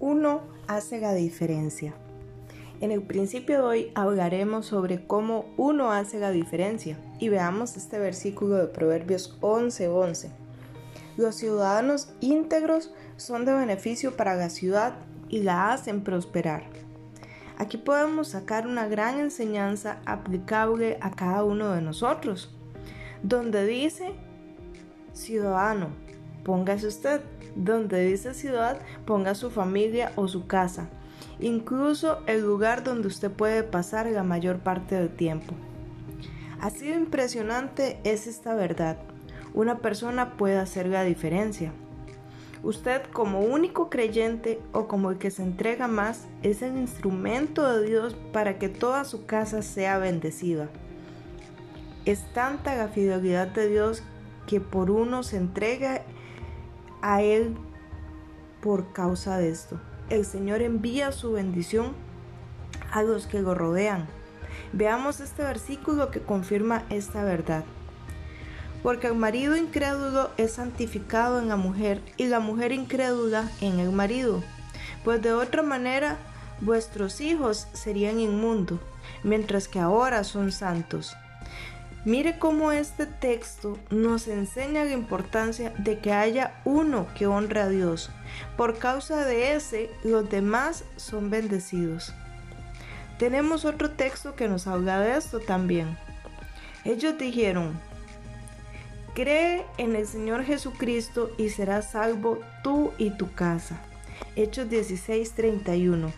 Uno hace la diferencia. En el principio de hoy hablaremos sobre cómo uno hace la diferencia y veamos este versículo de Proverbios 11:11. Los ciudadanos íntegros son de beneficio para la ciudad y la hacen prosperar. Aquí podemos sacar una gran enseñanza aplicable a cada uno de nosotros, donde dice ciudadano, póngase usted, donde dice ciudad, ponga su familia o su casa, incluso el lugar donde usted puede pasar la mayor parte del tiempo. Así de impresionante es esta verdad. Una persona puede hacer la diferencia. Usted como único creyente o como el que se entrega más es el instrumento de Dios para que toda su casa sea bendecida. Es tanta la fidelidad de Dios que por uno se entrega a Él por causa de esto. El Señor envía su bendición a los que lo rodean. Veamos este versículo que confirma esta verdad porque el marido incrédulo es santificado en la mujer y la mujer incrédula en el marido, pues de otra manera vuestros hijos serían inmundos, mientras que ahora son santos. Mire cómo este texto nos enseña la importancia de que haya uno que honre a Dios. Por causa de ese, los demás son bendecidos. Tenemos otro texto que nos habla de esto también. Ellos dijeron, Cree en el Señor Jesucristo y serás salvo tú y tu casa. Hechos 16:31.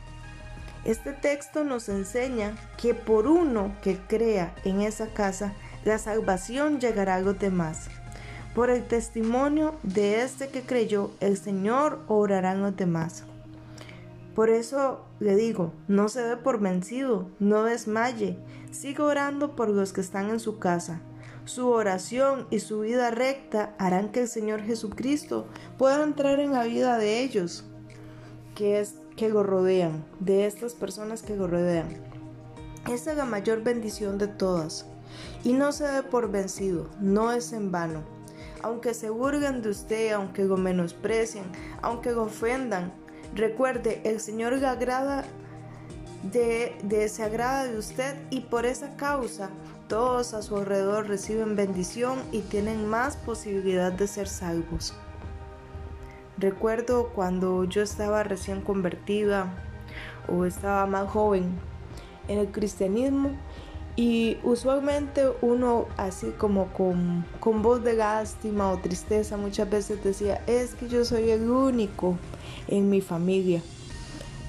Este texto nos enseña que por uno que crea en esa casa, la salvación llegará a los demás. Por el testimonio de este que creyó, el Señor orará en los demás. Por eso le digo, no se dé por vencido, no desmaye, siga orando por los que están en su casa su oración y su vida recta harán que el Señor Jesucristo pueda entrar en la vida de ellos, que es que lo rodean, de estas personas que lo rodean. Esta es la mayor bendición de todas. Y no se dé por vencido, no es en vano. Aunque se burguen de usted, aunque lo menosprecien, aunque lo ofendan, recuerde, el Señor le agrada de, se agrada de usted y por esa causa todos a su alrededor reciben bendición y tienen más posibilidad de ser salvos. Recuerdo cuando yo estaba recién convertida o estaba más joven en el cristianismo y usualmente uno así como con, con voz de lástima o tristeza muchas veces decía, es que yo soy el único en mi familia.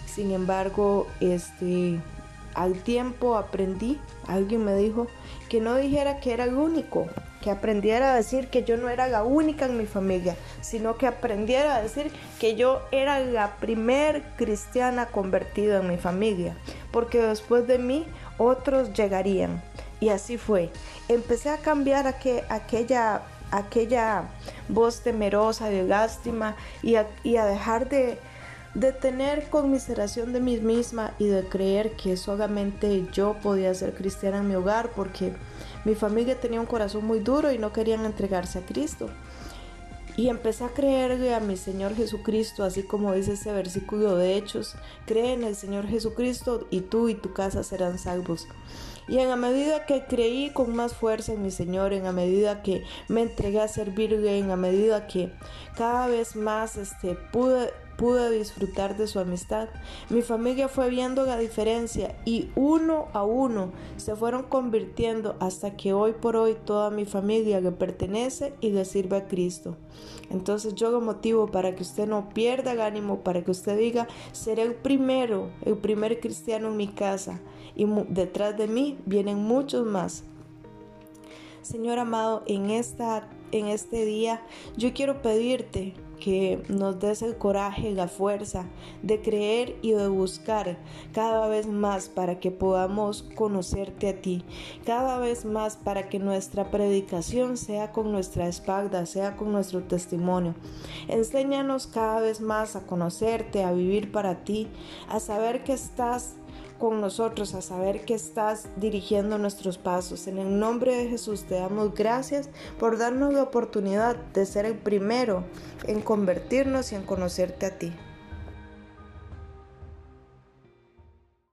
Sin embargo, este, al tiempo aprendí, alguien me dijo que no dijera que era el único, que aprendiera a decir que yo no era la única en mi familia, sino que aprendiera a decir que yo era la primer cristiana convertida en mi familia, porque después de mí otros llegarían. Y así fue. Empecé a cambiar aquella, aquella voz temerosa de lástima y a dejar de de tener conmiseración de mí misma y de creer que solamente yo podía ser cristiana en mi hogar porque mi familia tenía un corazón muy duro y no querían entregarse a Cristo. Y empecé a creerle a mi Señor Jesucristo, así como dice ese versículo de Hechos, cree en el Señor Jesucristo y tú y tu casa serán salvos. Y en la medida que creí con más fuerza en mi Señor, en la medida que me entregué a servirle, en la medida que cada vez más este, pude pude disfrutar de su amistad. Mi familia fue viendo la diferencia y uno a uno se fueron convirtiendo hasta que hoy por hoy toda mi familia le pertenece y le sirve a Cristo. Entonces yo lo motivo para que usted no pierda el ánimo, para que usted diga, seré el primero, el primer cristiano en mi casa y detrás de mí vienen muchos más. Señor amado, en, esta, en este día yo quiero pedirte que nos des el coraje y la fuerza de creer y de buscar cada vez más para que podamos conocerte a ti, cada vez más para que nuestra predicación sea con nuestra espalda, sea con nuestro testimonio. Enséñanos cada vez más a conocerte, a vivir para ti, a saber que estás con nosotros, a saber que estás dirigiendo nuestros pasos. En el nombre de Jesús te damos gracias por darnos la oportunidad de ser el primero en convertirnos y en conocerte a ti.